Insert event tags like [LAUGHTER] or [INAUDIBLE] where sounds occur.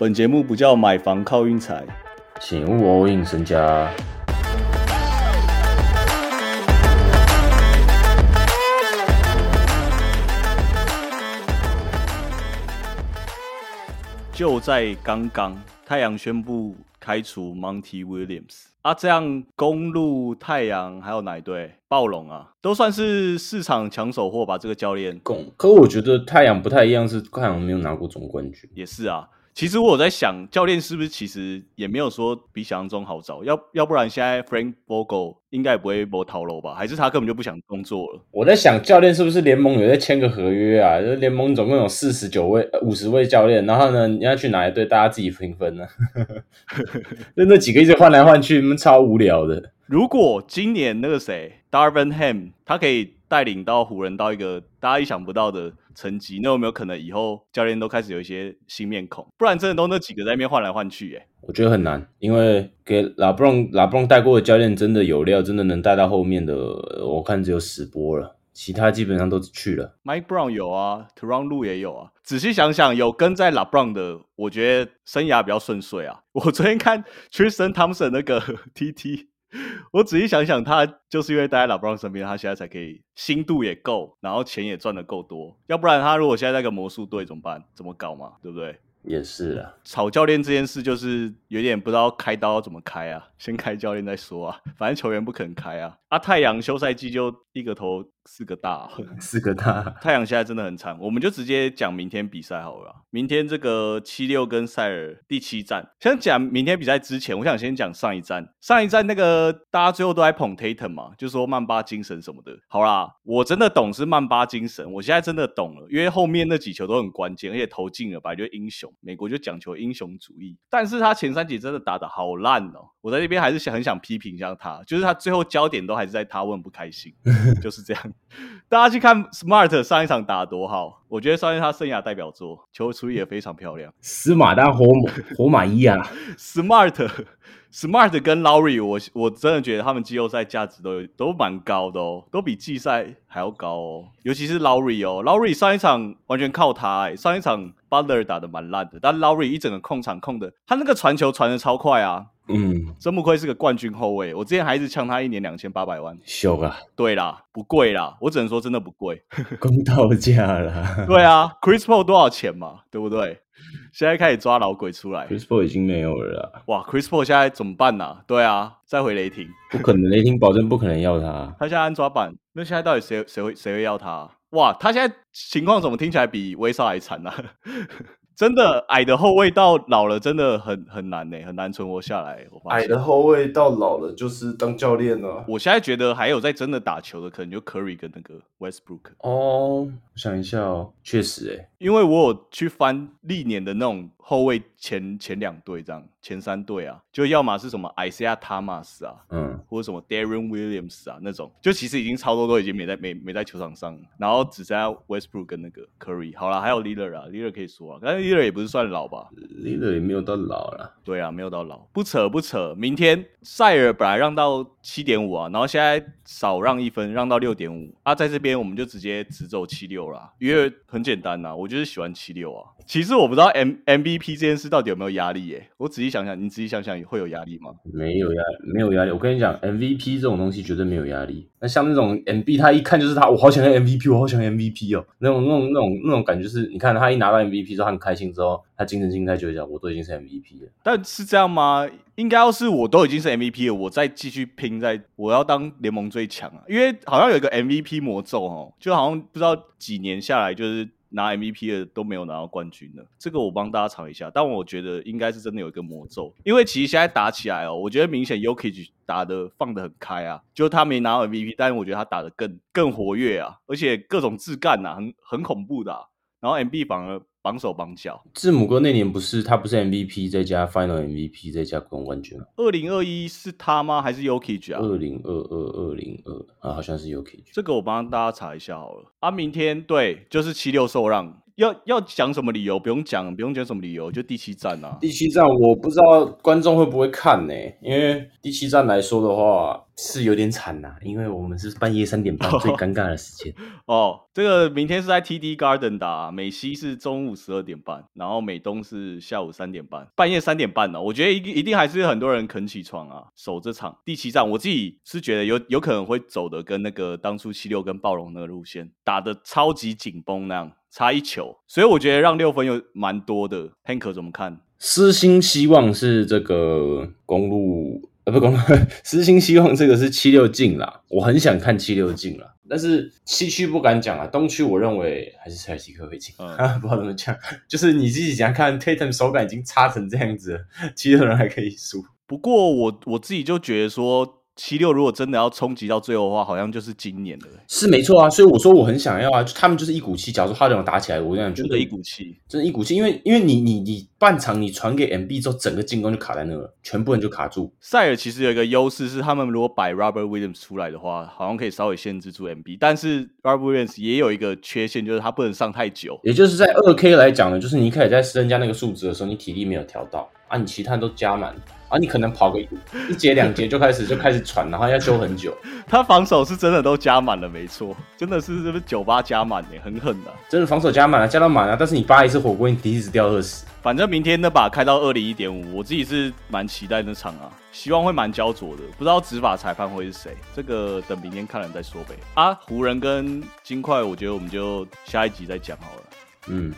本节目不叫买房靠运财，请勿 all in 身家。就在刚刚，太阳宣布开除 Monty Williams 啊，这样公路、太阳还有哪一队？暴龙啊，都算是市场抢手货吧。这个教练，共，可我觉得太阳不太一样，是太阳没有拿过总冠军。也是啊。其实我在想，教练是不是其实也没有说比想象中好找？要要不然现在 Frank Vogel 应该也不会博逃楼吧？还是他根本就不想工作了？我在想，教练是不是联盟有在签个合约啊？就联盟总共有四十九位、五十位教练，然后呢，你要去哪一队，大家自己评分呢？[LAUGHS] 就那几个一直换来换去，们超无聊的。如果今年那个谁 Darvin Ham 他可以带领到湖人到一个大家意想不到的。成绩那有没有可能以后教练都开始有一些新面孔？不然真的都那几个在那边换来换去，哎，我觉得很难，因为给拉布隆拉布隆带过的教练真的有料，真的能带到后面的，我看只有史波了，其他基本上都去了。Mike Brown 有啊，Teron Lu 也有啊。仔细想想，有跟在拉布隆的，我觉得生涯比较顺遂啊。[LAUGHS] 我昨天看 Tristan Thompson 那个 TT。我仔细想想，他就是因为待在老布朗身边，他现在才可以心度也够，然后钱也赚的够多。要不然他如果现在在个魔术队怎么办？怎么搞嘛？对不对？也是啊，炒教练这件事就是有点不知道开刀怎么开啊，先开教练再说啊，反正球员不肯开啊。啊，太阳休赛季就一个头。四个大，[LAUGHS] 四个大。[LAUGHS] 太阳现在真的很惨，我们就直接讲明天比赛好了。明天这个七六跟塞尔第七战，先讲明天比赛之前，我想先讲上一站。上一站那个大家最后都在捧 Tatum 嘛，就说曼巴精神什么的。好啦，我真的懂是曼巴精神，我现在真的懂了，因为后面那几球都很关键，而且投进了，本来就英雄。美国就讲求英雄主义，但是他前三节真的打的好烂哦。我在那边还是想很想批评一下他，就是他最后焦点都还是在他，我很不开心，[LAUGHS] 就是这样。[LAUGHS] 大家去看 Smart 上一场打多好，我觉得算是他生涯代表作，球处理也非常漂亮。司马当活 [LAUGHS] 活马一啊，Smart Smart 跟 Laurie，我我真的觉得他们季后赛价值都都蛮高的哦，都比季赛还要高哦。尤其是 Laurie 哦，Laurie 上一场完全靠他，哎，上一场 Butler 打的蛮烂的，但 Laurie 一整个控场控的，他那个传球传的超快啊。嗯，真不愧是个冠军后卫。我之前还一直呛他一年两千八百万，凶啊！对啦，不贵啦，我只能说真的不贵，[LAUGHS] 公道价啦。对啊，Chris Paul 多少钱嘛？对不对？现在开始抓老鬼出来，Chris Paul 已经没有了。哇，Chris Paul 现在怎么办呢？对啊，再回雷霆，不可能，雷霆保证不可能要他。他现在安抓板，那现在到底谁谁会谁会要他？哇，他现在情况怎么听起来比威少还惨呢？真的矮的后卫到老了真的很很难呢，很难存活下来。矮的后卫到老了就是当教练了。我现在觉得还有在真的打球的，可能就 Curry 跟那个 Westbrook。哦，我想一下哦，确实哎，因为我有去翻历年的那种后卫前前两队这样。前三队啊，就要么是什么 Isaiah Thomas 啊，嗯，或者什么 Darren Williams 啊那种，就其实已经超多都已经没在没没在球场上，然后只剩下 Westbrook 跟那个 Curry。好了，还有 Lillard 啊，Lillard 可以说啊，但是 Lillard 也不是算老吧，Lillard 也没有到老了。对啊，没有到老，不扯不扯。明天塞尔本来让到七点五啊，然后现在少让一分，让到六点五啊，在这边我们就直接直走七六啦，因为很简单呐，我就是喜欢七六啊。其实我不知道 M MVP 这件事到底有没有压力耶，我仔细想想，你仔细想想会有压力吗？没有压，没有压力。我跟你讲，MVP 这种东西绝对没有压力。那像那种 MB，他一看就是他，我好想要 MVP，我好想要 MVP 哦。那种那种那种那种感觉是，你看他一拿到 MVP 之后，他很开心之后，他精神心态就会讲，我都已经是 MVP 了。但是这样吗？应该要是我都已经是 MVP 了，我再继续拼，在我要当联盟最强啊。因为好像有一个 MVP 魔咒哦，就好像不知道几年下来就是。拿 MVP 的都没有拿到冠军的，这个我帮大家尝一下。但我觉得应该是真的有一个魔咒，因为其实现在打起来哦，我觉得明显 Yoki 打的放的很开啊，就他没拿到 MVP，但是我觉得他打的更更活跃啊，而且各种自干呐，很很恐怖的。然后 MB 反而。绑手绑脚，字母哥那年不是他不是 MVP 再加 Final MVP 再加总冠军吗？二零二一是他吗？还是 Yoki 啊？二零二二二零二啊，好像是 Yoki。这个我帮大家查一下好了。啊，明天对，就是七六受让。要要讲什么理由？不用讲，不用讲什么理由，就第七站啊。第七站我不知道观众会不会看呢？因为第七站来说的话，是有点惨呐、因为我们是半夜三点半最 [LAUGHS] 尴尬的时间。[LAUGHS] 哦，这个明天是在 TD Garden 打，美西是中午十二点半，然后美东是下午三点半，半夜三点半呢、我觉得一定一定还是很多人肯起床啊，守这场第七战。我自己是觉得有有可能会走的跟那个当初七六跟暴龙那个路线打的超级紧绷那样，差一球，所以我觉得让六分有蛮多的。Hank 怎么看？私心希望是这个公路，呃，不公路，私心希望这个是七六进啦，我很想看七六进啦，但是西区不敢讲啊，东区我认为还是塞尔西克会进，嗯 [LAUGHS] 不知道怎么讲，[LAUGHS] 就是你自己想看 Tatum 手感已经差成这样子了，七六人还可以输，不过我我自己就觉得说，七六如果真的要冲击到最后的话，好像就是今年了、欸是没错啊，所以我说我很想要啊，他们就是一股气，假如说哈登有打起来，我这样觉得一股气。真的一股气，因为因为你你你半场你传给 MB 之后，整个进攻就卡在那了，全部人就卡住，塞尔其实有一个优势是，他们如果摆 Robert Williams 出来的话，好像可以稍微限制住 MB。但是 Robert Williams 也有一个缺陷，就是他不能上太久。也就是在二 K 来讲呢，就是你一开始在增加那个数值的时候，你体力没有调到啊，你其他都加满啊，你可能跑个一节两节就开始就开始喘，然后要休很久，[LAUGHS] 他防守是真的都加满了，没错，真的是这不酒吧加满耶，很狠的、真的防守加满了，加到满了，但是你扒一次火锅，你第一次掉二十。反正明天那把开到二零一点五，我自己是蛮期待那场啊，希望会蛮焦灼的。不知道执法裁判会是谁，这个等明天看了再说呗。啊，湖人跟金块，我觉得我们就下一集再讲好了。嗯，